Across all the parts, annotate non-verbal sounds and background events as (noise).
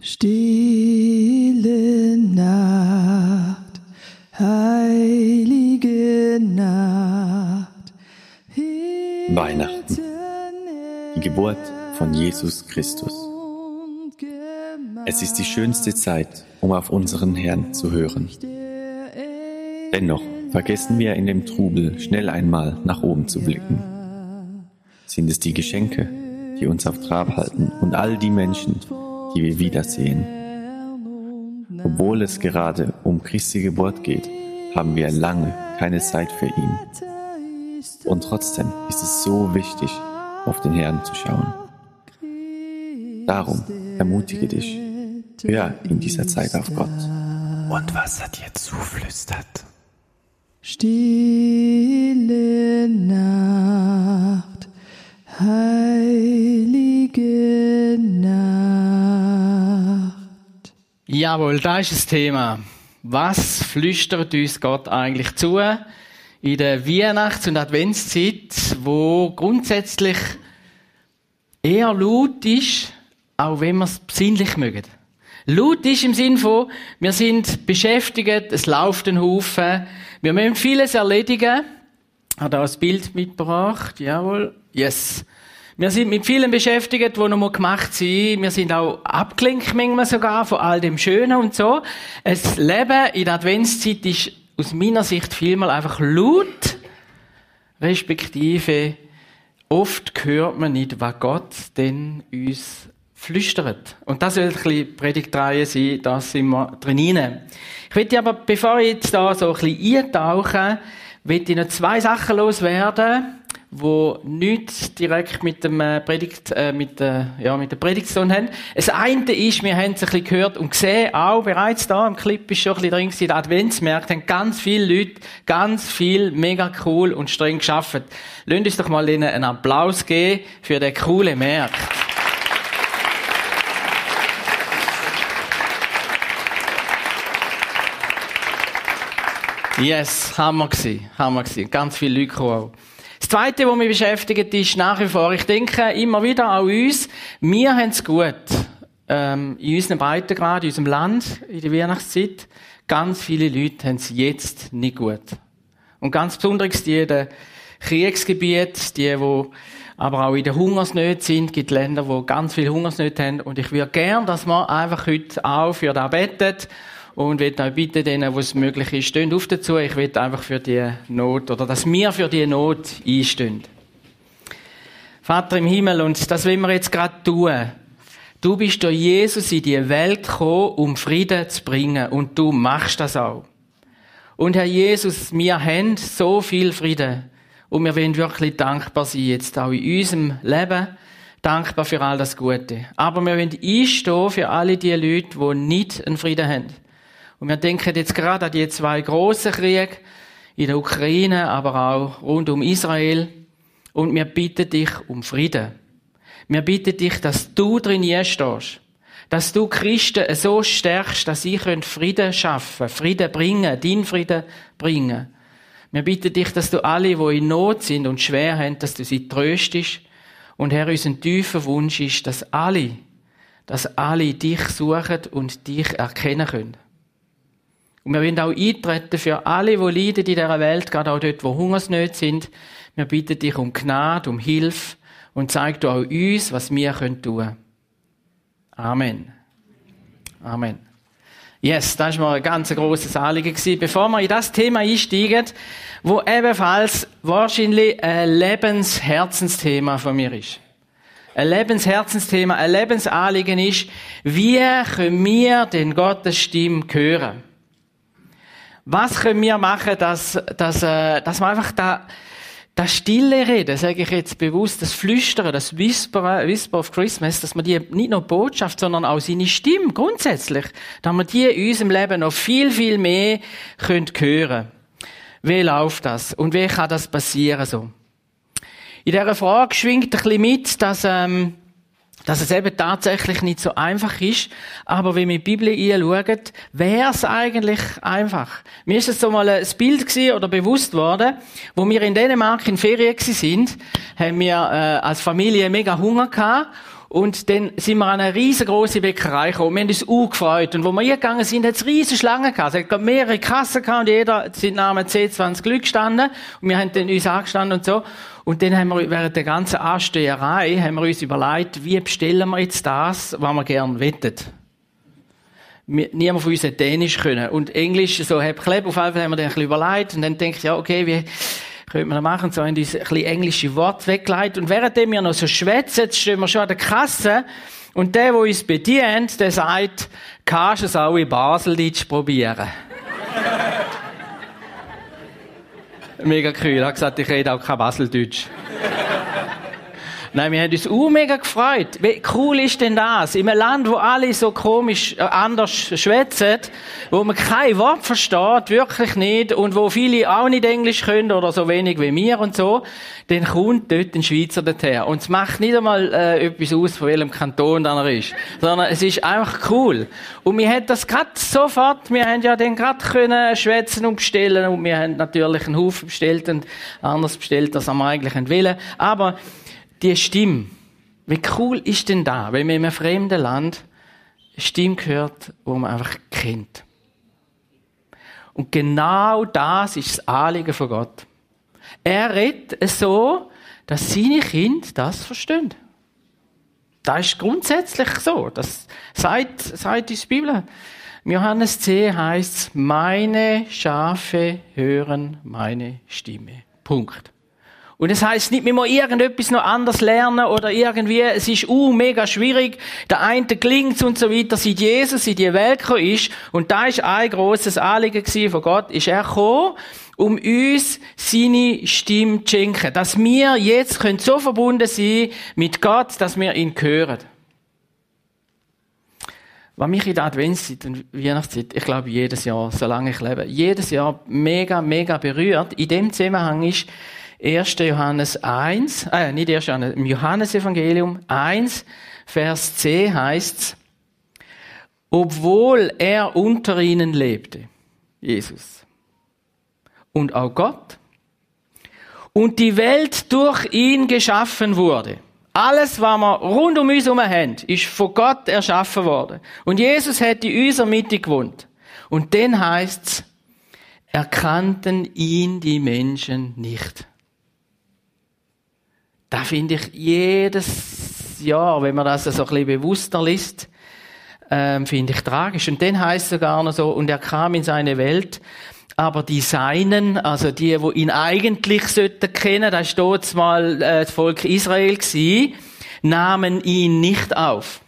Stille Nacht, heilige Nacht. Weihnachten, die Geburt von Jesus Christus. Es ist die schönste Zeit, um auf unseren Herrn zu hören. Dennoch vergessen wir in dem Trubel schnell einmal nach oben zu blicken. Sind es die Geschenke, die uns auf Trab halten und all die Menschen, die wir wiedersehen. Obwohl es gerade um Christi Geburt geht, haben wir lange keine Zeit für ihn. Und trotzdem ist es so wichtig, auf den Herrn zu schauen. Darum ermutige dich, hör in dieser Zeit auf Gott. Und was er dir zuflüstert. Stille Nacht, heilige Jawohl, da ist das Thema. Was flüstert uns Gott eigentlich zu in der Weihnachts- und Adventszeit, wo grundsätzlich eher laut ist, auch wenn wir es besinnlich mögen. Laut ist im Sinn von, wir sind beschäftigt, es läuft ein Haufen, wir müssen vieles erledigen. Hat auch ein Bild mitgebracht, jawohl, yes. Wir sind mit vielen beschäftigt, die noch gemacht sind. Wir sind auch abgelenkt manchmal sogar von all dem Schönen und so. Das Leben in der Adventszeit ist aus meiner Sicht vielmal einfach laut, respektive oft hört man nicht, was Gott denn uns flüstert. Und das soll ein bisschen Predigtreihe sein, da sind wir drin. Ich möchte aber, bevor ich jetzt da so ein bisschen eintauche, möchte ich noch zwei Sachen loswerden wo nicht direkt mit dem äh, Predigt, äh, mit der, ja, mit der Predigt haben. Das eine ist, wir haben es ein bisschen gehört und gesehen, auch bereits da im Clip ist schon ein bisschen drin gewesen, die Adventsmärkte haben ganz viele Leute, ganz viel mega cool und streng geschafft. Lasst uns doch mal ihnen einen Applaus geben für den coolen Markt. Yes, Hammer gewesen, Hammer gewesen. Ganz viele Leute auch. Das Zweite, was mich beschäftigt, ist nach wie vor, ich denke immer wieder an uns, wir haben es gut. Ähm, in unseren Breitengrad, in unserem Land, in der Weihnachtszeit. Ganz viele Leute haben es jetzt nicht gut. Und ganz besonders die in den Kriegsgebieten, die, die aber auch in der Hungersnöte sind, gibt Länder, wo ganz viel Hungersnöte haben. Und ich würde gern, dass wir einfach heute auch für das beten und will euch bitten, denen, wo es möglich ist, stehen auf dazu. Ich will einfach für die Not, oder dass wir für die Not einstehen. Vater im Himmel, und das wollen wir jetzt gerade tun. Du bist durch Jesus in die Welt gekommen, um Frieden zu bringen, und du machst das auch. Und Herr Jesus, wir haben so viel Frieden. Und wir wollen wirklich dankbar sein, jetzt auch in unserem Leben. Dankbar für all das Gute. Aber wir wollen einstehen für alle die Leute, die nicht einen Frieden haben. Und wir denken jetzt gerade an die zwei großen Kriege in der Ukraine, aber auch rund um Israel. Und wir bitten dich um Frieden. Wir bitten dich, dass du drin stehst. Dass du Christen so stärkst, dass sie Frieden schaffen, Frieden bringen, deinen Frieden bringen. Wir bitten dich, dass du alle, die in Not sind und schwer haben, dass du sie tröstest. Und Herr, unser tiefer Wunsch ist, dass alle, dass alle dich suchen und dich erkennen können. Und wir wollen auch eintreten für alle, die leiden in dieser Welt, gerade auch dort, wo Hungersnöte sind. Wir bitten dich um Gnade, um Hilfe und zeig du auch uns, was wir tun können. Amen. Amen. Yes, das war ein ganz grosses Anliegen. Bevor wir in das Thema einsteigen, wo ebenfalls wahrscheinlich ein Lebensherzensthema von mir ist. Ein Lebensherzensthema, ein Lebensanliegen ist, wie können wir den Gottes Stimme hören? Was können wir machen, dass, dass, äh, dass wir einfach da, das stille Reden, sage ich jetzt bewusst, das Flüstern, das Whisperen, Whisper of Christmas, dass man die nicht nur Botschaft, sondern auch seine Stimme grundsätzlich, dass wir die in unserem Leben noch viel, viel mehr können hören Wie läuft das? Und wie kann das passieren so? In dieser Frage schwingt ein bisschen mit, dass, ähm, dass es eben tatsächlich nicht so einfach ist. Aber wenn wir die Bibel anschauen, wäre es eigentlich einfach. Mir ist es so mal ein Bild gewesen oder bewusst worden, wo wir in Dänemark in Ferien sind, haben wir äh, als Familie mega Hunger gehabt Und dann sind wir an eine riesengroße Bäckerei gekommen. Wir haben uns auch gefreut. Und wo wir hingegangen sind, hat es riesige Schlangen gehabt. Es hat mehrere Kassen gehabt und jeder sind Namen C20 Glück gestanden. Und wir haben dann uns angestanden und so. Und dann haben wir während der ganzen Ansteherei haben wir uns überlegt, wie bestellen wir jetzt das, was wir gerne wettet. Niemand von uns hat Dänisch können. Und Englisch, so halb Kleb, auf jeden Fall haben wir dann ein bisschen überlegt. Und dann denke ich, ja, okay, wie, könnte man machen, so haben uns ein bisschen englische Worte weggeleitet. Und während wir noch so schwätzen, stehen wir schon an der Kasse, und der, der uns bedient, der sagt, kannst du es auch in Baseldeutsch probieren? (laughs) Mega cool. Er hat gesagt, ich rede auch kein Baseldeutsch. Nein, wir haben uns auch mega gefreut. Wie cool ist denn das? In einem Land, wo alle so komisch äh, anders schwätzen, wo man kein Wort versteht, wirklich nicht, und wo viele auch nicht Englisch können oder so wenig wie wir und so, dann kommt dort ein Schweizer dorthin. Und es macht nicht einmal äh, etwas aus, von welchem Kanton er ist, sondern es ist einfach cool. Und wir haben das gerade sofort, wir haben ja dann gerade können schwätzen und bestellen und wir haben natürlich einen Haufen bestellt und anders bestellt, als wir eigentlich wollen. Aber die Stimme. Wie cool ist denn da, wenn man in einem fremden Land eine Stimme hört, wo man einfach kennt. Und genau das ist das Anliegen von Gott. Er redet so, dass seine Kinder das verstehen. Das ist grundsätzlich so. Das sagt, sagt die Bibel. Im Johannes 10 heißt es, meine Schafe hören meine Stimme. Punkt. Und das heißt nicht, wir müssen irgendetwas noch anders lernen oder irgendwie, es ist uh, mega schwierig, der eine klingt und so weiter, seit Jesus in die Welt gekommen ist. Und da ist ein grosses Anliegen von Gott, ist er gekommen, um uns seine Stimme zu schenken. Dass wir jetzt können so verbunden sein mit Gott, dass wir ihn hören. Was mich in der Adventszeit und Weihnachtszeit, ich glaube jedes Jahr, solange ich lebe, jedes Jahr mega, mega berührt, in dem Zusammenhang ist, 1. Johannes 1, äh, nicht 1. Johannes, im Johannesevangelium 1, Vers 10 heißt's, obwohl er unter ihnen lebte, Jesus, und auch Gott, und die Welt durch ihn geschaffen wurde. Alles, was wir rund um uns herum haben, ist von Gott erschaffen worden. Und Jesus hat in unserer Mitte gewohnt. Und dann heißt's, erkannten ihn die Menschen nicht. Da finde ich jedes Jahr, wenn man das so ein bisschen bewusster liest, ähm, finde ich tragisch. Und dann heißt es sogar noch so, und er kam in seine Welt, aber die Seinen, also die, wo ihn eigentlich sollten kennen, da steht mal äh, das Volk Israel gsi, nahmen ihn nicht auf.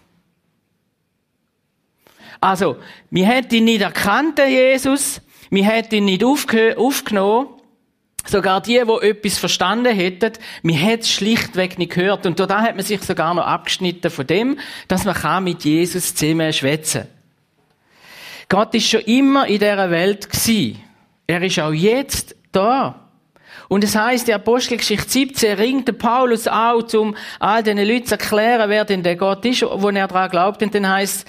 Also, wir hätten ihn nicht erkannt, Jesus, wir hätten ihn nicht aufgenommen, Sogar die, die etwas verstanden hätten, man hätte es schlichtweg nicht gehört. Und da hat man sich sogar noch abgeschnitten von dem, dass man mit Jesus zusammen schwätzen Gott ist schon immer in dieser Welt gewesen. Er ist auch jetzt da. Und es heißt, die Apostelgeschichte 17 ringt Paulus auch, um all diesen Leuten zu erklären, wer denn der Gott ist, wo er daran glaubt. Und dann heißt,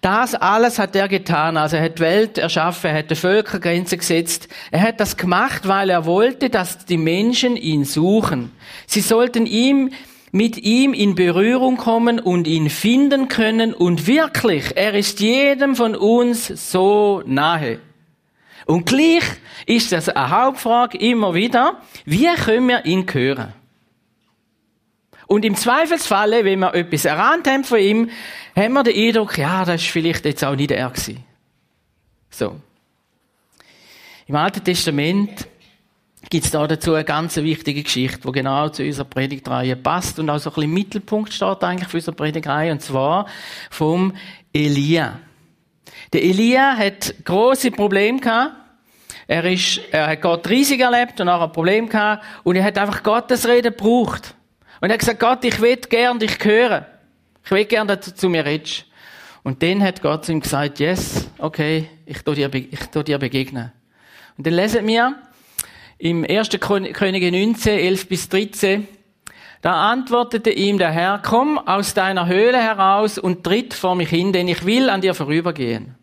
das alles hat er getan. Also er hat die Welt erschaffen, er hat die Völkergrenze gesetzt. Er hat das gemacht, weil er wollte, dass die Menschen ihn suchen. Sie sollten ihm mit ihm in Berührung kommen und ihn finden können. Und wirklich, er ist jedem von uns so nahe. Und gleich ist das eine Hauptfrage immer wieder, wie können wir ihn hören? Und im Zweifelsfalle, wenn wir etwas erahnt haben von ihm, haben wir den Eindruck, ja, das ist vielleicht jetzt auch nicht er gewesen. So. Im Alten Testament gibt es da dazu eine ganz wichtige Geschichte, die genau zu unserer Predigtreihe passt und auch so ein bisschen Mittelpunkt steht eigentlich für unsere Predigtreihe, und zwar vom Elia. Der Elia hat große Probleme gehabt er ist, er hat Gott riesig erlebt und auch ein Problem gehabt und er hat einfach Gottes Rede gebraucht. Und er hat gesagt, Gott, ich will gern dich hören. Ich will gern, dass du zu mir redest. Und dann hat Gott zu ihm gesagt, yes, okay, ich tu dir, ich tu dir begegnen. Und dann lesen wir im 1. Könige 19, 11 bis 13, da antwortete ihm der Herr, komm aus deiner Höhle heraus und tritt vor mich hin, denn ich will an dir vorübergehen.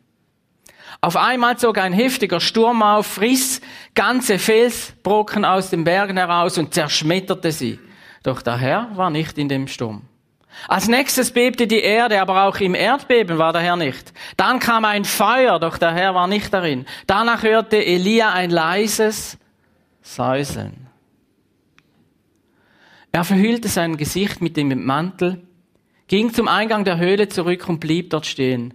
Auf einmal zog ein heftiger Sturm auf, riss ganze Felsbrocken aus den Bergen heraus und zerschmetterte sie. Doch der Herr war nicht in dem Sturm. Als nächstes bebte die Erde, aber auch im Erdbeben war der Herr nicht. Dann kam ein Feuer, doch der Herr war nicht darin. Danach hörte Elia ein leises Säuseln. Er verhüllte sein Gesicht mit dem Mantel, ging zum Eingang der Höhle zurück und blieb dort stehen.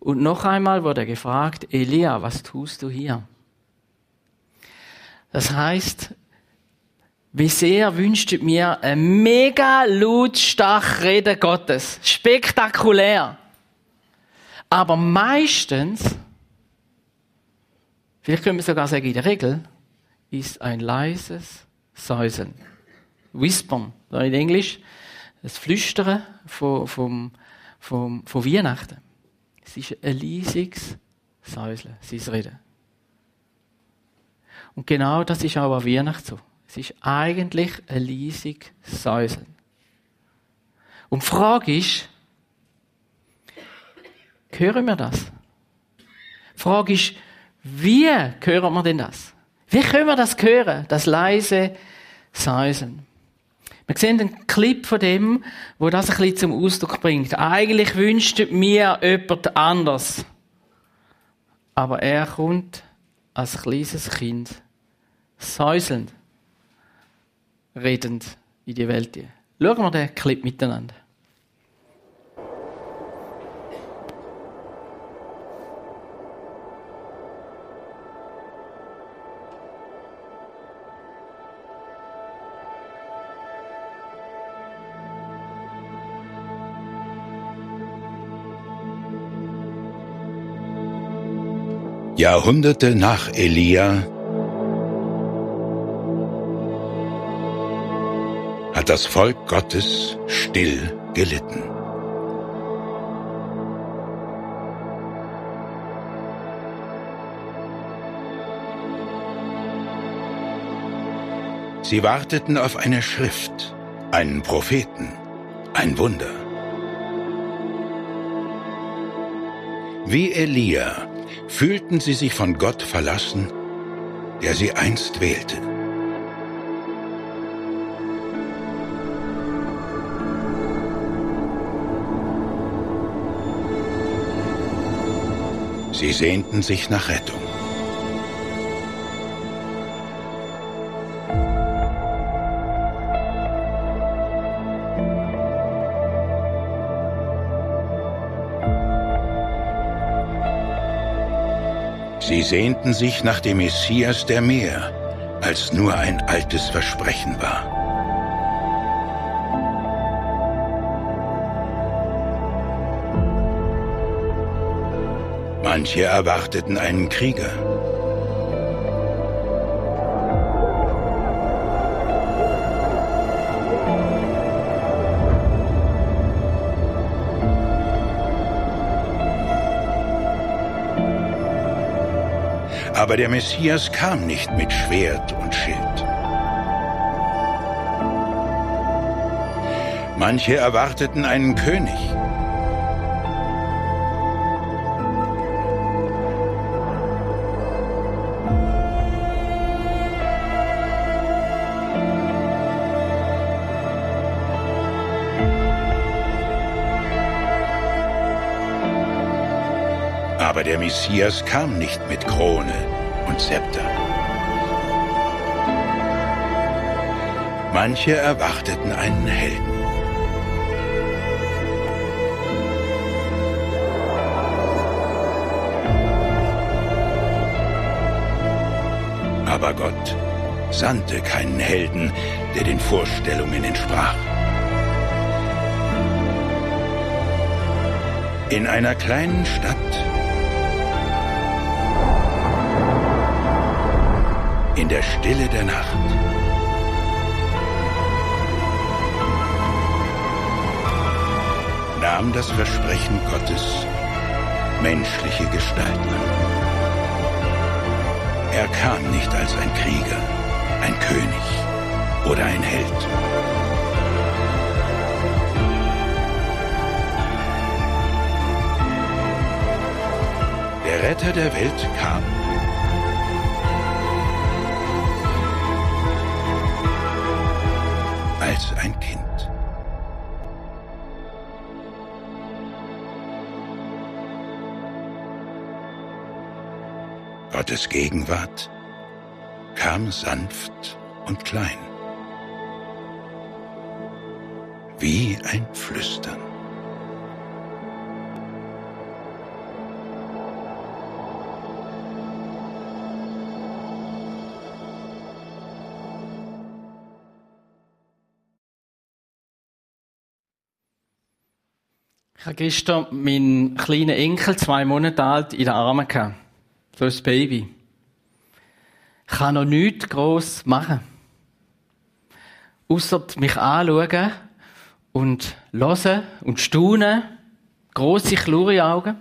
Und noch einmal wurde gefragt, Elia, was tust du hier? Das heißt, wie sehr wünscht mir ein mega lautstark Reden Gottes. Spektakulär. Aber meistens, vielleicht können wir sogar sagen in der Regel, ist ein leises Säuseln. Whispern, in Englisch, das Flüstern von, vom, vom, von Weihnachten. Es ist ein leisiges Säuseln, sein Reden. Und genau das ist auch an Weihnachten so. Es ist eigentlich ein leisig Säuseln. Und die Frage ist, hören wir das? Die Frage ist, wie hören wir denn das? Wie können wir das hören, das leise Säuseln? Wir sehen einen Clip von dem, wo das ein bisschen zum Ausdruck bringt. Eigentlich wünscht mir jemand anders. Aber er kommt als kleines Kind säuselnd, redend in die Welt. Schauen wir den Clip miteinander. Jahrhunderte nach Elia hat das Volk Gottes still gelitten. Sie warteten auf eine Schrift, einen Propheten, ein Wunder. Wie Elia fühlten sie sich von Gott verlassen, der sie einst wählte. Sie sehnten sich nach Rettung. Sie sehnten sich nach dem Messias, der mehr als nur ein altes Versprechen war. Manche erwarteten einen Krieger. Aber der Messias kam nicht mit Schwert und Schild. Manche erwarteten einen König. Der Messias kam nicht mit Krone und Zepter. Manche erwarteten einen Helden. Aber Gott sandte keinen Helden, der den Vorstellungen entsprach. In einer kleinen Stadt in der Stille der Nacht. nahm das Versprechen Gottes menschliche Gestalt an. Er kam nicht als ein Krieger, ein König oder ein Held. Der Retter der Welt kam als ein Kind. Gottes Gegenwart kam sanft und klein, wie ein Flüstern. Habe gestern meinen kleinen Enkel, zwei Monate alt, in den Armen gehabt. So ein Baby. Ich kann noch nichts gross machen. Ausser mich anschauen und hören und staunen. Grosse, klare Augen.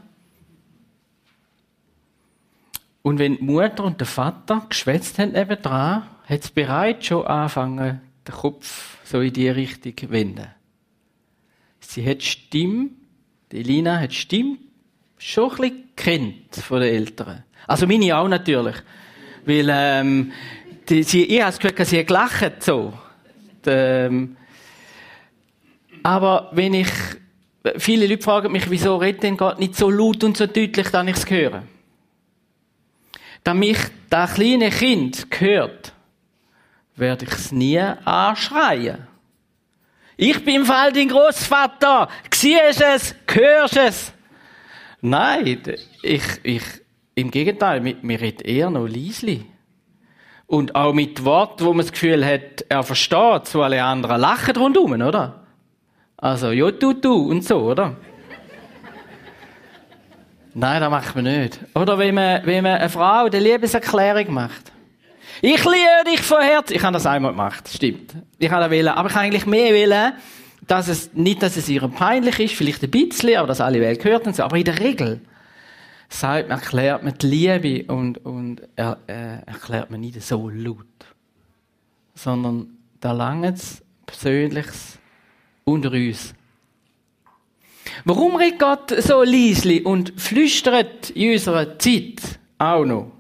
Und wenn die Mutter und der Vater geschwätzt haben nebendran, hat es bereits schon angefangen, den Kopf so in die Richtung zu wenden. Sie hat Stimme die Elina hat Stimme schon ein bisschen kennt von den Eltern. Also meine auch natürlich. Weil, ähm, die, sie, ich habe das Gefühl, sie hat gelacht, so. Ähm, aber wenn ich, viele Leute fragen mich, wieso redet denn Gott nicht so laut und so deutlich, dass ich es höre? Damit das kleine Kind hört, werde ich es nie anschreien. Ich bin im Fall dein Großvater. Siehst es? Hörst es? Nein, ich, ich, im Gegenteil, mir, redet eher noch leisli. Und auch mit Worten, wo man das Gefühl hat, er versteht, so alle anderen lachen rundum, oder? Also, ja, du, du und so, oder? Nein, das macht man nicht. Oder wenn man, wenn man eine Frau eine Liebeserklärung macht. Ich liebe dich von Herzen. Ich habe das einmal gemacht, stimmt. Ich habe das wählen, aber ich habe eigentlich mehr wählen, dass es, nicht, dass es ihr peinlich ist, vielleicht ein bisschen, aber dass alle Welt gehört und so, aber in der Regel sagt man, erklärt man die Liebe und, und er, äh, erklärt man nicht so laut. Sondern da langt es Persönliches unter uns. Warum redet Gott so leislich und flüstert in unserer Zeit auch noch?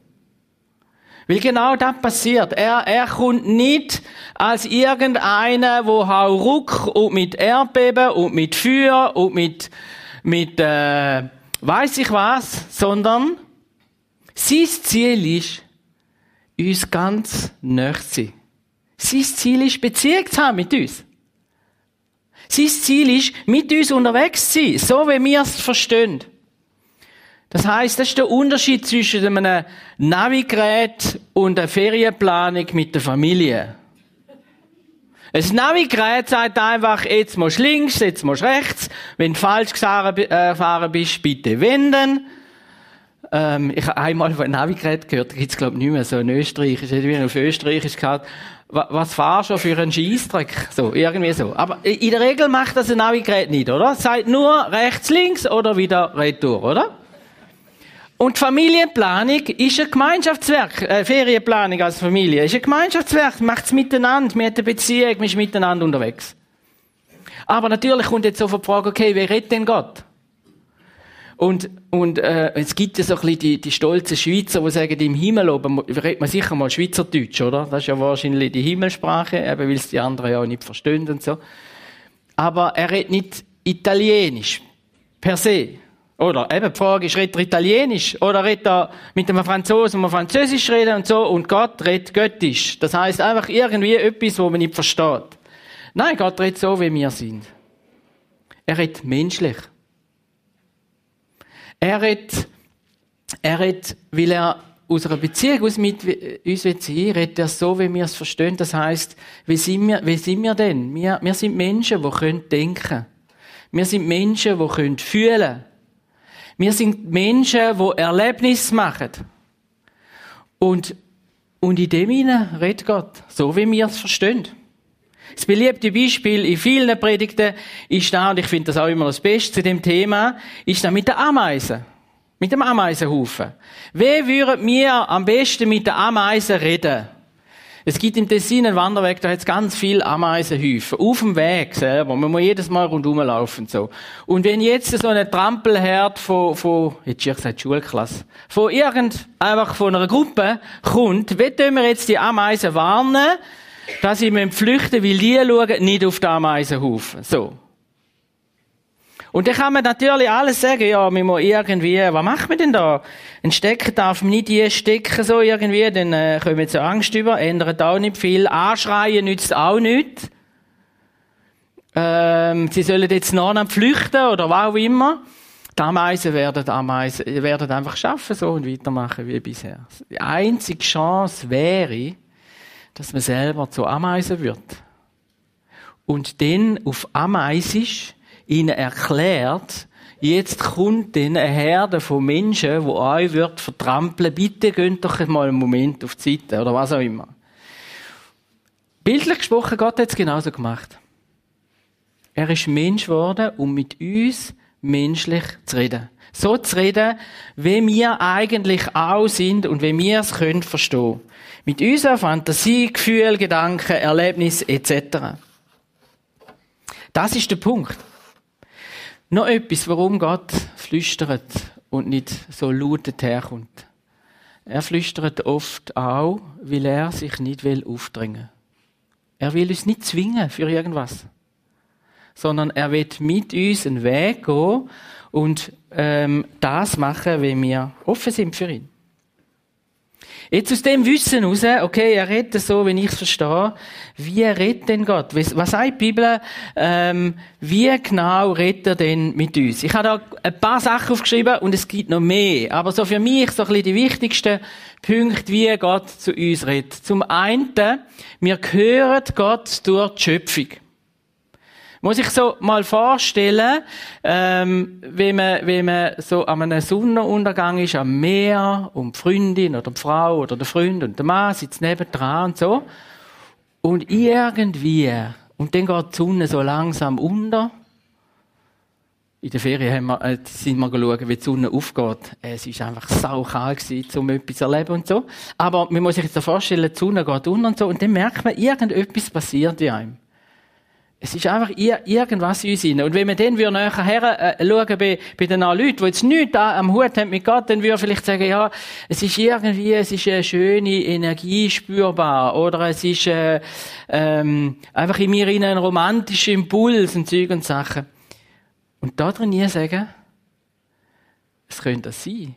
Weil genau das passiert. Er, er kommt nicht als irgendeiner, wo hau ruck und mit Erdbeben und mit Feuer und mit, mit, äh, weiß ich was, sondern sein Ziel ist, uns ganz nahe zu sein. Sein Ziel ist, Beziehung zu haben mit uns. Sein Ziel ist, mit uns unterwegs zu sein, so wie wir es verstehen. Das heißt, das ist der Unterschied zwischen einem Navigerät und einer Ferienplanung mit der Familie. Ein Navigerät sagt einfach, jetzt musst du links, jetzt musst du rechts. Wenn du falsch gefahren äh, bist, bitte wenden. Ähm, ich habe einmal von einem Navigerät gehört, da gibt es glaube ich nicht mehr, so in Österreich, ist irgendwie auf Österreichisch gehabt, was fahrst du für einen Scheissdreck? So, irgendwie so. Aber in der Regel macht das ein Navigerät nicht, oder? Sagt nur rechts, links oder wieder retour, oder? Und Familienplanung ist ein Gemeinschaftswerk. Äh, Ferienplanung als Familie ist ein Gemeinschaftswerk. Macht es miteinander. Man hat eine Beziehung, man ist miteinander unterwegs. Aber natürlich kommt jetzt so die Frage, okay, wer redet denn Gott? Und, und äh, es gibt ja so ein bisschen die, die stolzen Schweizer, die sagen, im Himmel oben redet man sicher mal Schweizerdeutsch, oder? Das ist ja wahrscheinlich die Himmelsprache, eben weil es die anderen ja auch nicht verstehen und so. Aber er redet nicht Italienisch, per se. Oder eben die Frage ist, redet er Italienisch oder redet er mit einem Franzosen, wo Französisch reden und so und Gott redet Göttisch. Das heißt einfach irgendwie etwas, wo man nicht versteht. Nein, Gott redet so, wie wir sind. Er redet menschlich. Er redet, er redet, weil er aus einer Beziehung aus mit uns will redet er so, wie wir es verstehen. Das heißt, wie sind wir, wie sind wir denn? Wir, wir sind Menschen, die können denken. Wir sind Menschen, die können fühlen. Wir sind Menschen, die Erlebnisse machen. Und, und in dem hinein redet Gott, so wie wir es verstehen. Das beliebte Beispiel in vielen Predigten ist da, und ich finde das auch immer das Beste zu dem Thema, ist da mit der Ameisen. Mit dem Ameisenhaufen. Wie würden wir am besten mit der Ameisen reden? Es gibt im Tessin einen Wanderweg, da hat es ganz viele Ameisenhäufen. Auf dem Weg selber. Man muss jedes Mal rundherum laufen, so. Und wenn jetzt so eine Trampelherd von, von, jetzt ich gesagt Schulklasse, von irgend, einfach von einer Gruppe kommt, wie tun wir jetzt die Ameisen warnen, dass sie flüchten, weil die schauen nicht auf den Ameisenhaufen. So. Und dann kann man natürlich alles sagen, ja, man muss irgendwie, was macht man denn da? Ein Stecker darf man nicht die stecken, so irgendwie, dann äh, kommen wir zur Angst über, ändert auch nicht viel. Anschreien nützt auch nichts. Ähm, sie sollen jetzt noch flüchten oder was auch immer. Die Ameisen werden, Ameisen werden einfach schaffen so und weitermachen wie bisher. Die einzige Chance wäre, dass man selber zu Ameisen wird. Und dann auf Ameisisch ihnen erklärt, jetzt kommt dann eine Herde von Menschen, die euch wird vertrampeln. Bitte geht doch mal einen Moment auf die Seite oder was auch immer. Bildlich gesprochen, Gott hat es genauso gemacht. Er ist Mensch geworden, um mit uns menschlich zu reden. So zu reden, wie wir eigentlich auch sind und wie wir es können verstehen. Mit unserer Fantasie, Gefühl, Gedanken, Erlebnis etc. Das ist der Punkt. Noch etwas, warum Gott flüstert und nicht so laut herkommt. Er flüstert oft auch, weil er sich nicht will aufdrängen. Er will uns nicht zwingen für irgendwas, sondern er will mit uns einen Weg gehen und ähm, das machen, wie wir offen sind für ihn. Jetzt aus dem Wissen heraus, okay, er redet so, wenn ich es verstehe, wie redet denn Gott? Was sagt die Bibel? Ähm, wie genau redet er denn mit uns? Ich habe da ein paar Sachen aufgeschrieben und es gibt noch mehr. Aber so für mich so ein bisschen die wichtigsten Punkte, wie Gott zu uns redet. Zum einen, wir hören Gott durch die Schöpfung. Muss ich so mal vorstellen, ähm, wie man, wie man so an einem Sonnenuntergang ist, am Meer, und die Freundin oder die Frau oder der Freund und der Mann sitzt nebendran und so. Und irgendwie, und dann geht die Sonne so langsam unter. In der Ferien haben wir, äh, sind wir geschaut, wie die Sonne aufgeht. Es ist einfach saukalt um etwas zu erleben und so. Aber man muss sich jetzt vorstellen, die Sonne geht unter und so, und dann merkt man, irgendetwas passiert in einem. Es ist einfach irgendwas in uns rein. Und wenn wir dann nachher äh, schauen bei, bei den Leuten, die jetzt nichts am Hut haben mit Gott, dann würde vielleicht sagen, ja, es ist irgendwie, es ist eine schöne Energie spürbar. Oder es ist äh, ähm, einfach in mir ein romantischer Impuls und Zeug und Sachen. Und da drin nie sagen, es könnte das sein.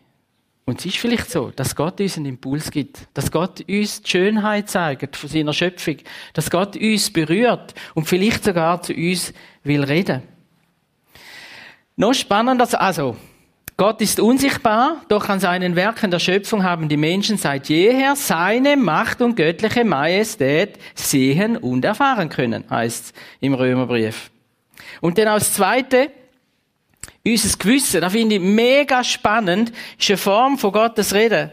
Und es ist vielleicht so, dass Gott uns einen Impuls gibt, dass Gott uns die Schönheit zeigt von seiner Schöpfung, dass Gott uns berührt und vielleicht sogar zu uns will reden. Noch spannender, also, Gott ist unsichtbar, doch an seinen Werken der Schöpfung haben die Menschen seit jeher seine Macht und göttliche Majestät sehen und erfahren können, heißt im Römerbrief. Und dann als zweite, unser Gewissen, das finde ich mega spannend, ist eine Form von Gottes Reden.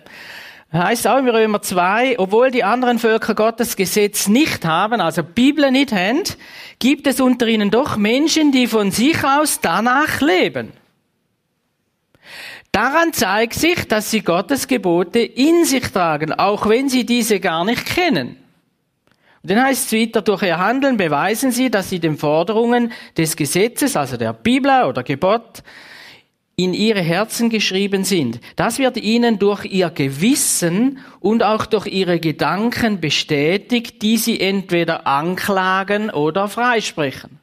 Heißt auch im Römer 2, obwohl die anderen Völker Gottes Gesetz nicht haben, also Bibel nicht haben, gibt es unter ihnen doch Menschen, die von sich aus danach leben. Daran zeigt sich, dass sie Gottes Gebote in sich tragen, auch wenn sie diese gar nicht kennen. Dann heißt es weiter, durch ihr Handeln beweisen sie, dass sie den Forderungen des Gesetzes, also der Bibel oder Gebot, in ihre Herzen geschrieben sind. Das wird ihnen durch ihr Gewissen und auch durch ihre Gedanken bestätigt, die sie entweder anklagen oder freisprechen.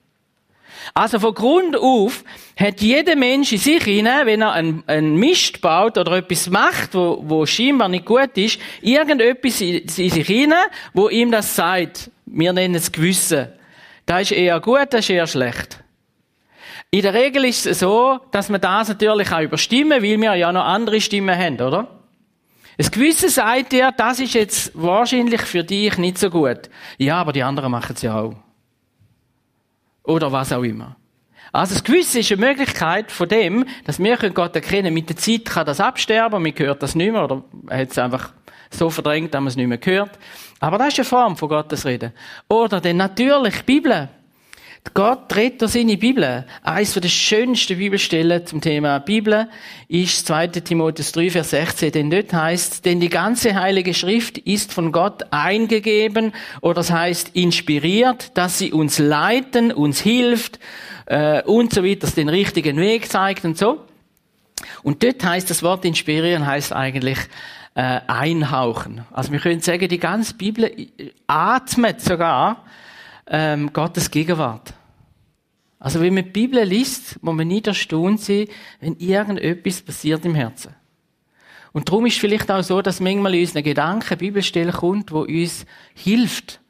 Also von Grund auf hat jeder Mensch in sich hinein, wenn er einen, Mist baut oder etwas macht, wo, wo scheinbar nicht gut ist, irgendetwas in, sich hinein, wo ihm das sagt. Wir nennen es Gewissen. Das ist eher gut, das ist eher schlecht. In der Regel ist es so, dass man das natürlich auch überstimmen, weil wir ja noch andere Stimmen haben, oder? Das Gewissen sagt dir, das ist jetzt wahrscheinlich für dich nicht so gut. Ja, aber die anderen machen es ja auch. Oder was auch immer. Also das Gewissen ist eine Möglichkeit von dem, dass wir Gott erkennen Mit der Zeit kann das absterben, man hört das nicht mehr, oder er hat es einfach so verdrängt, dass man es nicht mehr hört. Aber das ist eine Form von Gottes Reden. Oder denn natürlich Bibel. Gott redet durch seine Bibel. Eines der schönsten Bibelstellen zum Thema Bibel ist 2. Timotheus 3, Vers 16, denn dort heißt, denn die ganze Heilige Schrift ist von Gott eingegeben, oder das heißt inspiriert, dass sie uns leiten, uns hilft, äh, und so weiter, den richtigen Weg zeigt und so. Und dort heißt das Wort inspirieren, heißt eigentlich, äh, einhauchen. Also wir können sagen, die ganze Bibel atmet sogar ähm, Gottes Gegenwart. Also wenn man die Bibel liest, muss man nicht erstaunt sein, wenn irgendetwas passiert im Herzen. Und darum ist es vielleicht auch so, dass manchmal uns eine Gedanke, Bibelstelle kommt, wo uns hilft.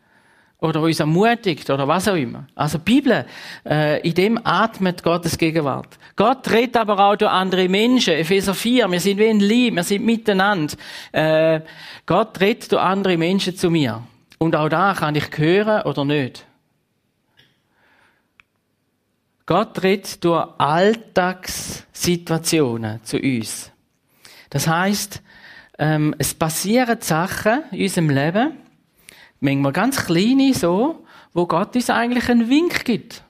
Oder uns ermutigt, oder was auch immer. Also Bibel, äh, in dem atmet Gottes Gegenwart. Gott redet aber auch durch andere Menschen. Epheser 4, wir sind wie ein Lieb, wir sind miteinander. Äh, Gott redet durch andere Menschen zu mir. Und auch da kann ich hören oder nicht. Gott redet durch Alltagssituationen zu uns. Das heißt, ähm, es passieren Sachen in unserem Leben, manchmal ganz kleine so, wo Gott uns eigentlich einen Wink gibt.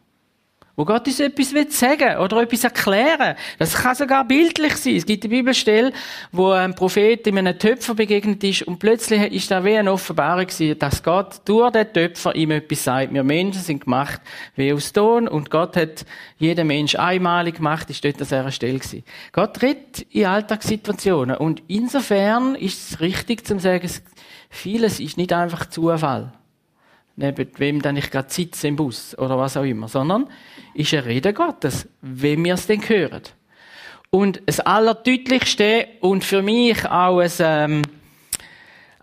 Wo Gott uns etwas sagen will oder etwas erklären. Das kann sogar bildlich sein. Es gibt eine Bibelstelle, wo ein Prophet in einem Töpfer begegnet ist und plötzlich ist da wie eine Offenbarung gewesen, dass Gott durch den Töpfer ihm etwas sagt. Wir Menschen sind gemacht wie aus Ton und Gott hat jeden Mensch einmalig gemacht, ist dort an dieser Stelle gewesen. Gott redet in Alltagssituationen und insofern ist es richtig zu sagen, vieles ist nicht einfach Zufall neben wem dann ich gerade sitze im Bus oder was auch immer, sondern ist eine Rede Gottes, wenn wir es denn hören. Und das Allerdeutlichste und für mich auch ein, ähm,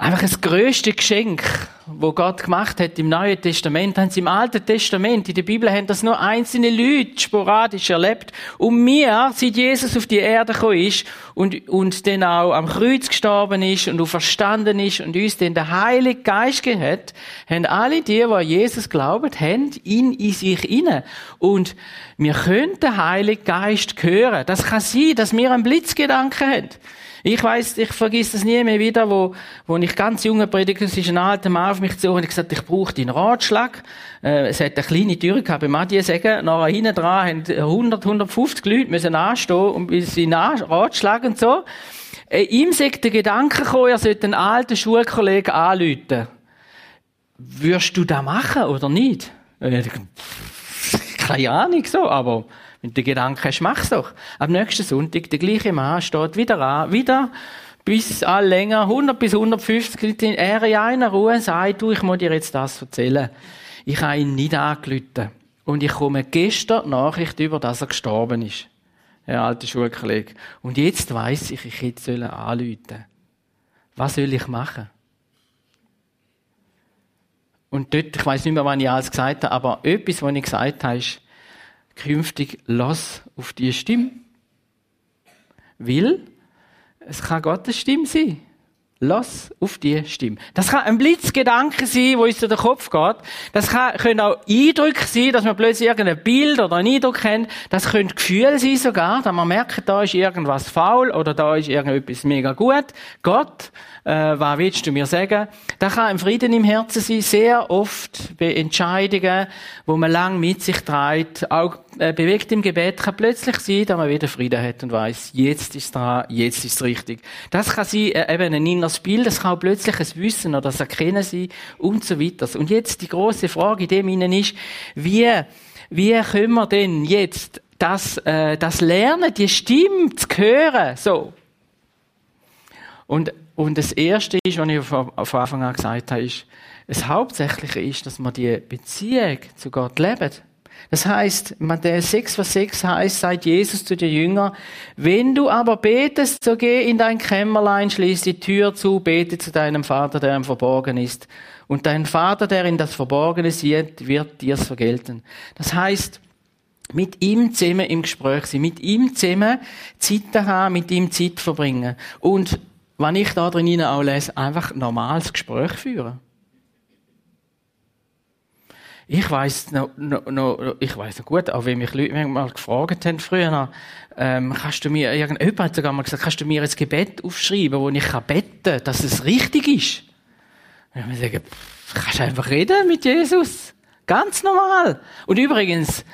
einfach das größte Geschenk, wo Gott gemacht hat im Neuen Testament, haben sie im Alten Testament, in der Bibel haben das nur einzelne Leute sporadisch erlebt. Und mir, seit Jesus auf die Erde gekommen ist und, und dann auch am Kreuz gestorben ist und verstanden ist und uns dann der Heilige Geist gegeben hat, haben alle die, die an Jesus glauben, haben ihn in sich inne. Und wir können den Heiligen Geist hören. Das kann sein, dass wir einen Blitzgedanken haben. Ich weiß, ich vergesse das nie mehr wieder, wo, wo ich ganz junge Prediger, es ist ein alter Mann auf mich zu und ich gesagt, ich brauche deinen Ratschlag. Äh, es hat eine kleine Tür gehabt, beim Adi sagen, nachher hinten dran haben 100, 150 Leute müssen anstehen und seinen Ratschlag und so. Äh, ihm sagt der Gedanke gekommen, er sollte einen alten Schulkollegen anrufen. Würdest du das machen oder nicht? Äh, keine Ahnung, so, aber wenn du den Gedanken hast, mach's doch. Am nächsten Sonntag, der gleiche Mann steht wieder an, wieder bis all länger, 100 bis 150 Leute, in einer Ruhe sagt, du, ich muss dir jetzt das erzählen. Ich habe ihn nicht angelüht. Und ich komme gestern Nachricht über, dass er gestorben ist. Der alte Schulkollege. Und jetzt weiss ich, ich hätte sollen anrufen. Was soll ich machen? Und dort, ich weiß nicht mehr, wann ich alles gesagt habe, aber etwas, was ich gesagt habe, ist, künftig lass auf die Stimme. Will, es kann Gottes Stimme sein. Lass auf die Stimme. Das kann ein Blitzgedanke sein, wo uns durch den Kopf geht. Das kann, können auch Eindrücke sein, dass man plötzlich irgendein Bild oder einen Eindruck haben. Das können Gefühle sein sogar, dass man merkt, da ist irgendwas faul oder da ist irgendetwas mega gut. Gott äh, was willst du mir sagen? Da kann ein Frieden im Herzen sein, sehr oft bei Entscheidungen, wo man lang mit sich trägt, auch äh, bewegt im Gebet kann plötzlich sein, dass man wieder Frieden hat und weiß, jetzt ist dran, jetzt ist richtig. Das kann sein, äh, eben ein inneres Bild, das kann auch plötzlich ein Wissen oder das Erkennen sein und so weiter. Und jetzt die große Frage in dem Ihnen ist, wie, wie können wir denn jetzt das, äh, das lernen, die Stimme zu hören, so. Und und das Erste ist, was ich von Anfang an gesagt habe, ist, das Hauptsächliche ist, dass man die Beziehung zu Gott lebt. Das heißt, Matthäus 6, Vers 6 heißt, sagt Jesus zu den Jüngern, wenn du aber betest, so geh in dein Kämmerlein, schließ die Tür zu, bete zu deinem Vater, der im Verborgen ist. Und dein Vater, der in das Verborgene sieht, wird dir's vergelten. Das heißt, mit ihm zusammen im Gespräch sein, mit ihm zusammen Zeit haben, mit ihm Zeit verbringen. Und wenn ich da drin auch lese, einfach normales Gespräch führen. Ich weiß noch, noch, noch, ich weiß noch gut, auch wenn mich Leute mal gefragt haben früher, ähm, kannst du mir, irgendjemand hat sogar mal gesagt, kannst du mir ein Gebet aufschreiben, wo ich kann beten, dass es richtig ist? Und ich sagen, kannst du einfach reden mit Jesus. Ganz normal. Und übrigens,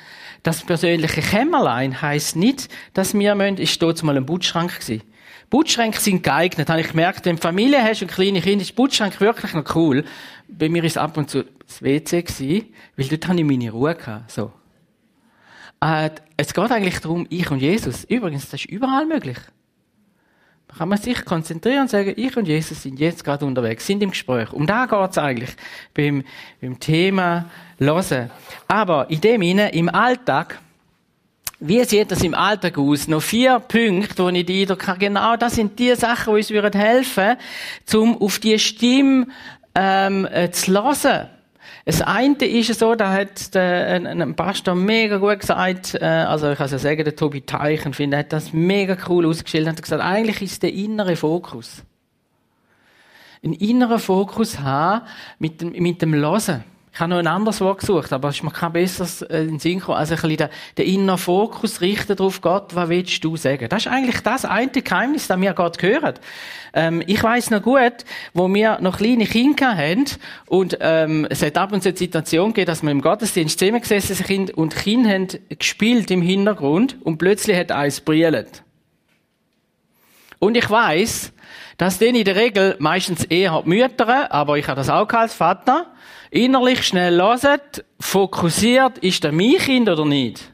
das persönliche Kämmerlein heisst nicht, dass wir müssen, ist dort mal ein Bootschrank gewesen. Bootschränke sind geeignet, habe ich gemerkt. Wenn du Familie hast und kleine Kinder, ist Bootschrank wirklich noch cool. Bei mir ist es ab und zu das WC gewesen, weil dort habe ich meine Ruhe gehabt, so. Äh, es geht eigentlich darum, ich und Jesus. Übrigens, das ist überall möglich. kann man sich konzentrieren und sagen, ich und Jesus sind jetzt gerade unterwegs, sind im Gespräch. Um da geht's eigentlich beim, beim Thema Hören. Aber in dem Sinne, im Alltag, wie sieht das im Alltag aus? Noch vier Punkte, wo ich die kann. Genau, das sind die Sachen, die uns helfen würden, um auf die Stimme ähm, äh, zu hören. Das eine ist so, da hat der, ein, ein Pastor mega gut gesagt, äh, also ich kann es ja sagen, der Tobi Teichen, finde, hat das mega cool ausgestellt, hat gesagt, eigentlich ist der innere Fokus. Ein innerer Fokus haben mit dem, mit dem Hören. Ich habe noch ein anderes Wort gesucht, aber es ist mir kein besseres äh, in Sinn gekommen. Also ein bisschen den, den inneren Fokus richten darauf, Gott, was willst du sagen? Das ist eigentlich das eine Geheimnis, das wir Gott hören. Ähm, ich weiß noch gut, wo wir noch kleine Kinder haben und ähm, es hat ab und zu eine Situation gegeben, dass wir im Gottesdienst zusammengesessen sind und die Kinder haben gespielt im Hintergrund und plötzlich hat eins brillt. Und ich weiß, dass denen in der Regel meistens eher die Mütter, aber ich habe das auch als Vater, innerlich schnell hören, fokussiert, ist das mein Kind oder nicht?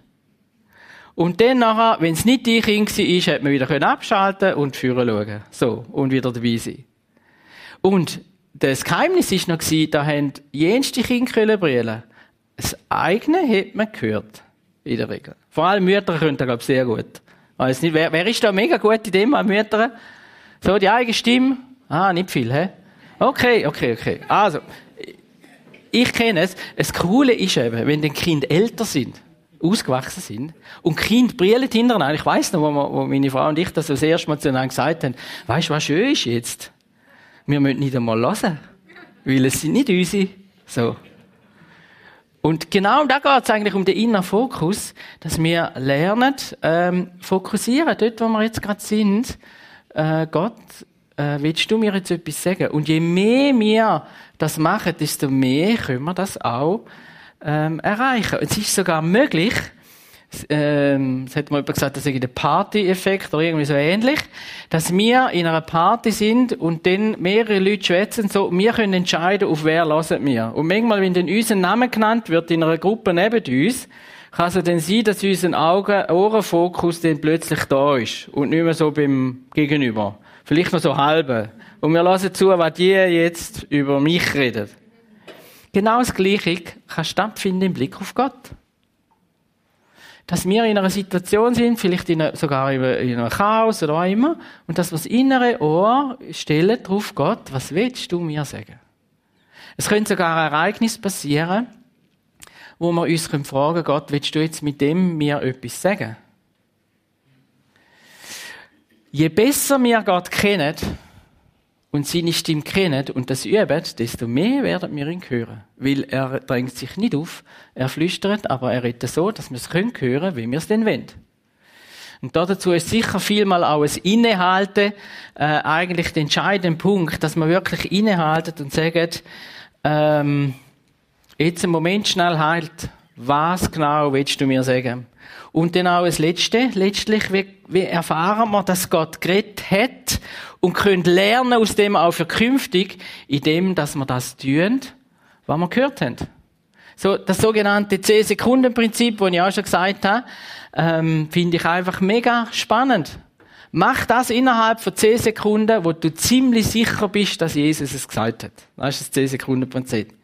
Und dann nachher, wenn es nicht dein Kind war, hat man wieder abschalten und führen schauen. So. Und wieder dabei sein. Und das Geheimnis war noch, da haben jenste Kinder brillen Das eigene hat man gehört. In der Regel. Vor allem Mütter können das, glaube ich, sehr gut. Weiß nicht, wer, wer ist da mega gut in dem, an Mütter? So, die eigene Stimme? Ah, nicht viel, hä? Okay, okay, okay. Also, ich kenne es. Das Coole ist eben, wenn die Kinder älter sind, ausgewachsen sind, und die Kinder brillen hintereinander. Ich weiss noch, wo, meine Frau und ich das, das erste Mal zueinander gesagt haben, weisst du, was schön ist jetzt? Wir müssen nicht einmal hören. Weil es sind nicht unsere. So. Und genau da geht es eigentlich um den inneren Fokus, dass wir lernen, ähm, fokussieren, dort, wo wir jetzt gerade sind. Äh, Gott, äh, willst du mir jetzt etwas sagen? Und je mehr wir das machen, desto mehr können wir das auch ähm, erreichen. Es ist sogar möglich, ähm, es hat mal jemand gesagt, das ist der Party-Effekt oder irgendwie so ähnlich, dass wir in einer Party sind und dann mehrere Leute schwätzen, so, wir können entscheiden, auf wer hören wir. Und manchmal, wenn dann unser Name genannt wird in einer Gruppe neben uns, kann es dann sein, dass unser Augen, Ohrenfokus dann plötzlich da ist und nicht mehr so beim Gegenüber. Vielleicht noch so halbe. Und wir lassen zu, was die jetzt über mich reden. Genau das Gleiche kann stattfinden im Blick auf Gott. Dass wir in einer Situation sind, vielleicht in einer, sogar in einem Chaos oder was immer, und dass wir das innere Ohr stellen drauf, Gott, was willst du mir sagen? Es könnte sogar ein Ereignis passieren, wo wir uns fragen können, Gott, willst du jetzt mit dem mir etwas sagen? Je besser wir Gott kennen, und seine Stimme kennen und das üben, desto mehr werden wir ihn hören. Weil er drängt sich nicht auf, er flüstert, aber er redet so, dass wir es hören können, wie wir es denn wollen. Und dazu ist sicher vielmal auch ein Innehalten äh, eigentlich der entscheidende Punkt, dass man wirklich innehaltet und sagt, ähm, jetzt einen Moment schnell halt, was genau willst du mir sagen? Und dann auch das Letzte, letztlich, wie, wie erfahren wir, dass Gott geredet hat und können lernen aus dem auch für künftig, indem, dass wir das tun, was wir gehört haben. So, das sogenannte 10-Sekunden-Prinzip, das ich auch schon gesagt habe, ähm, finde ich einfach mega spannend. Mach das innerhalb von 10 Sekunden, wo du ziemlich sicher bist, dass Jesus es gesagt hat. Das ist das 10-Sekunden-Prinzip.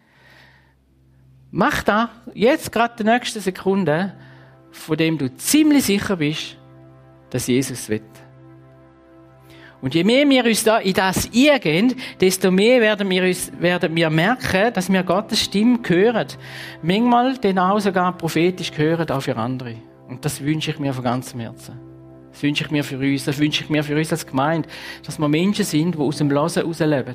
Mach da jetzt gerade die nächste Sekunde von dem du ziemlich sicher bist, dass Jesus wird. Und je mehr wir uns da in das eingehen, desto mehr werden wir, uns, werden wir merken, dass wir Gottes Stimme hören. Manchmal dann auch sogar prophetisch hören, auch für andere. Und das wünsche ich mir von ganzem Herzen. Das wünsche ich mir für uns, das wünsche ich mir für uns als Gemeinde, dass wir Menschen sind, die aus dem Losen herausleben.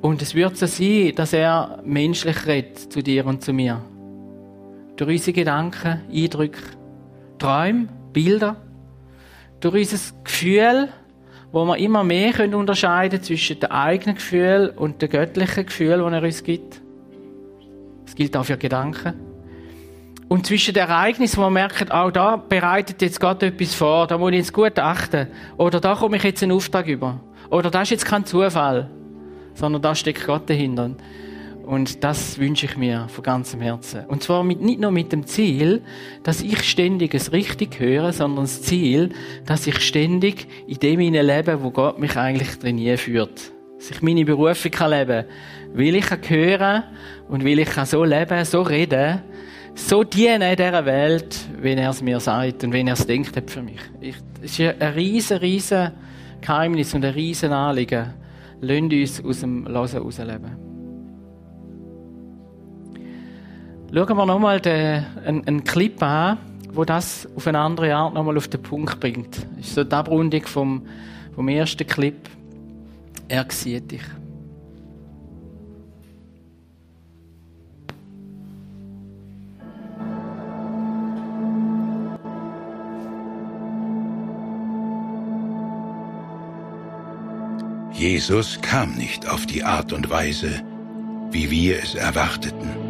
Und es wird so sein, dass er menschlich redet zu dir und zu mir durch unsere Gedanken, Eindrücke, Träume, Bilder, durch unser Gefühl, wo wir immer mehr können unterscheiden zwischen dem eigenen Gefühl und dem göttlichen Gefühl, das er uns gibt. Das gilt auch für Gedanken. Und zwischen den Ereignissen, wo wir merken, auch da bereitet jetzt Gott etwas vor, da muss ich jetzt gut achten. Oder da komme ich jetzt einen Auftrag über. Oder das ist jetzt kein Zufall, sondern da steckt Gott dahinter. Und das wünsche ich mir von ganzem Herzen. Und zwar mit, nicht nur mit dem Ziel, dass ich ständig es richtig höre, sondern das Ziel, dass ich ständig in dem lebe, wo Gott mich eigentlich trainieren führt. Dass ich meine Berufung kann leben Will ich hören und will ich so leben, so reden, so dienen in dieser Welt, wie er es mir sagt und wie er es denkt hat für mich. es ist ein riesen, riesen Geheimnis und ein riesen Anliegen. Lasst uns aus dem Losen rausleben. Schauen wir nochmal einen, einen Clip an, wo das auf eine andere Art nochmal auf den Punkt bringt. Das ist so die Abrundung vom, vom ersten Clip. Er sieht dich. Jesus kam nicht auf die Art und Weise, wie wir es erwarteten.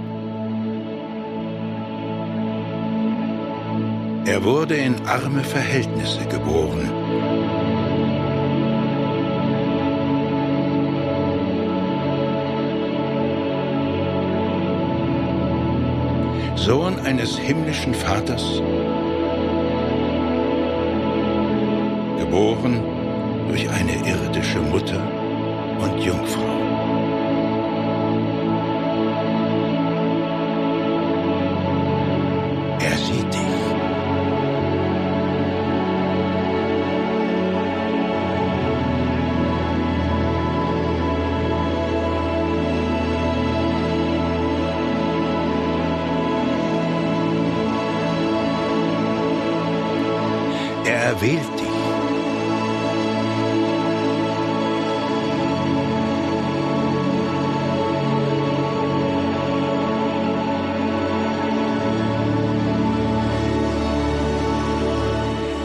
Er wurde in arme Verhältnisse geboren. Sohn eines himmlischen Vaters, geboren durch eine irdische Mutter und Jungfrau.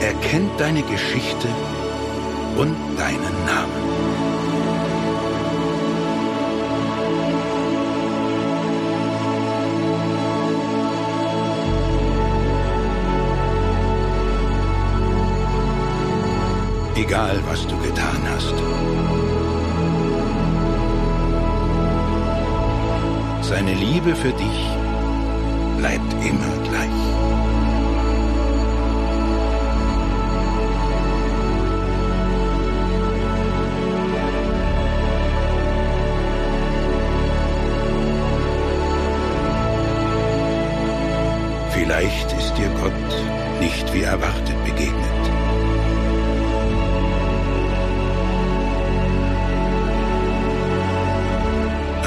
Er kennt deine Geschichte und deinen Namen. Egal, was du getan hast. Seine Liebe für dich bleibt immer gleich. Wie erwartet begegnet.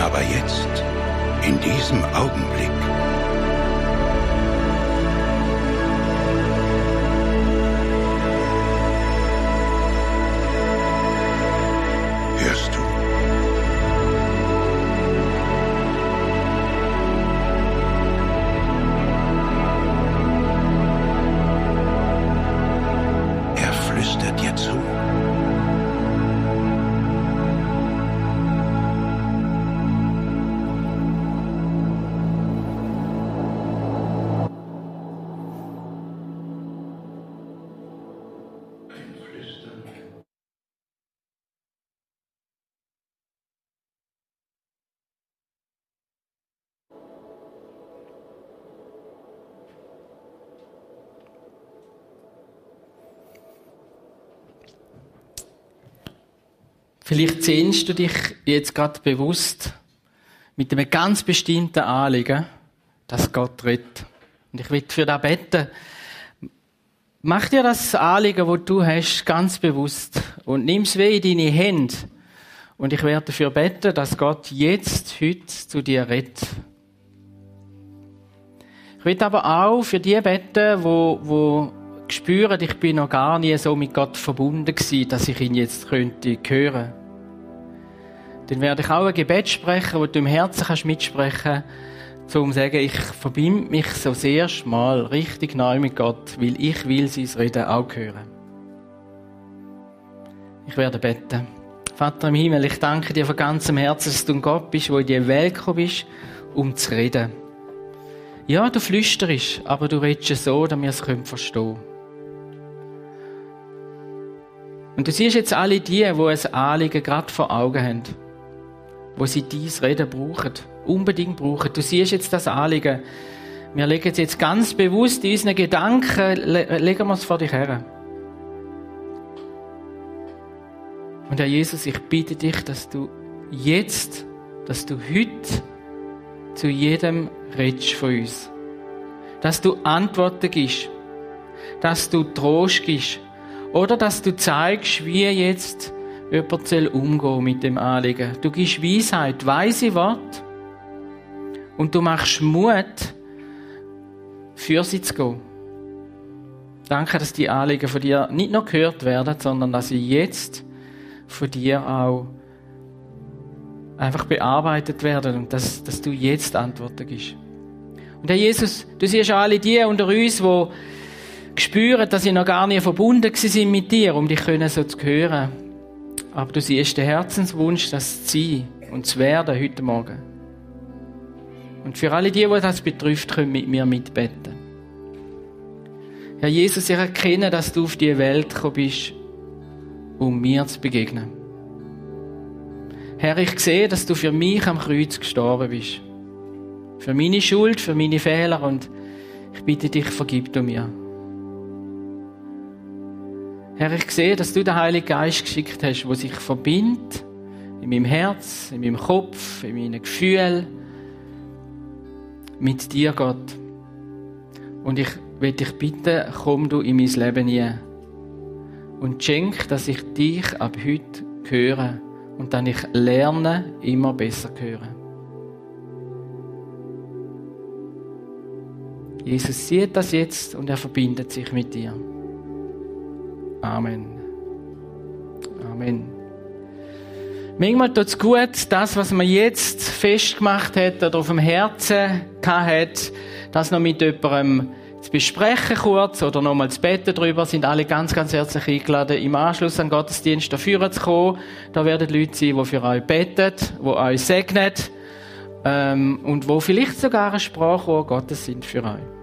Aber jetzt, in diesem Augenblick, Vielleicht sehnst du dich jetzt gerade bewusst mit einem ganz bestimmten Anliegen, dass Gott redet. Und ich will für das beten. Mach dir das Anliegen, wo du hast, ganz bewusst und nimm es weh in deine Hände. Und ich werde dafür beten, dass Gott jetzt, heute zu dir redet. Ich will aber auch für die beten, wo, wo spüren, ich bin noch gar nie so mit Gott verbunden gewesen, dass ich ihn jetzt könnte hören. Dann werde ich auch ein Gebet sprechen, wo du im Herzen kannst mitsprechen, um zu sagen, ich verbinde mich so das erste Mal richtig neu mit Gott, weil ich will sein Reden auch hören. Ich werde beten. Vater im Himmel, ich danke dir von ganzem Herzen, dass du ein Gott bist, wo in die Welt gekommen bist, um zu reden. Ja, du flüsterst, aber du redest so, damit wir es verstehen können. Und du siehst jetzt alle die, die ein Anliegen gerade vor Augen haben, wo sie dies Reden brauchen. unbedingt brauchen. Du siehst jetzt das Anliegen. Wir legen es jetzt ganz bewusst in unseren Gedanken, le legen wir es vor dich her. Und Herr Jesus, ich bitte dich, dass du jetzt, dass du heute zu jedem redest von uns. Dass du Antworten gibst. Dass du Trost gibst. Oder dass du zeigst, wie jetzt jemand soll umgehen mit dem Anliegen. Du gibst Weisheit, weise Wort. Und du machst Mut, für sie zu gehen. Danke, dass die Anliegen von dir nicht nur gehört werden, sondern dass sie jetzt von dir auch einfach bearbeitet werden und dass, dass du jetzt Antworten gibst. Und Herr Jesus, du siehst alle die unter uns, die spüren, dass sie noch gar nicht verbunden sind mit dir, um dich so zu hören. Aber du siehst den Herzenswunsch, das zu sein und zu werden heute Morgen. Und für alle die, die das betrifft, können mit mir mitbeten. Herr Jesus, ich erkenne, dass du auf die Welt gekommen bist, um mir zu begegnen. Herr, ich sehe, dass du für mich am Kreuz gestorben bist. Für meine Schuld, für meine Fehler und ich bitte dich, vergib du mir. Herr, ich sehe, dass du den Heiligen Geist geschickt hast, wo sich verbindet in meinem Herz, in meinem Kopf, in meinen Gefühlen mit dir, Gott. Und ich will dich bitten, komm du in mein Leben hinein und schenk, dass ich dich ab heute höre und dann ich lerne, immer besser hören. Jesus sieht das jetzt und er verbindet sich mit dir. Amen. Amen. Manchmal tut es gut, das, was man jetzt festgemacht hat oder auf dem Herzen hat, das noch mit jemandem zu besprechen kurz oder nochmal zu beten darüber, sind alle ganz, ganz herzlich eingeladen, im Anschluss an Gottesdienst dafür zu kommen. Da werden Leute sein, die für euch beten, die euch segnen ähm, und wo vielleicht sogar ein Sprachrohr Gottes sind für euch.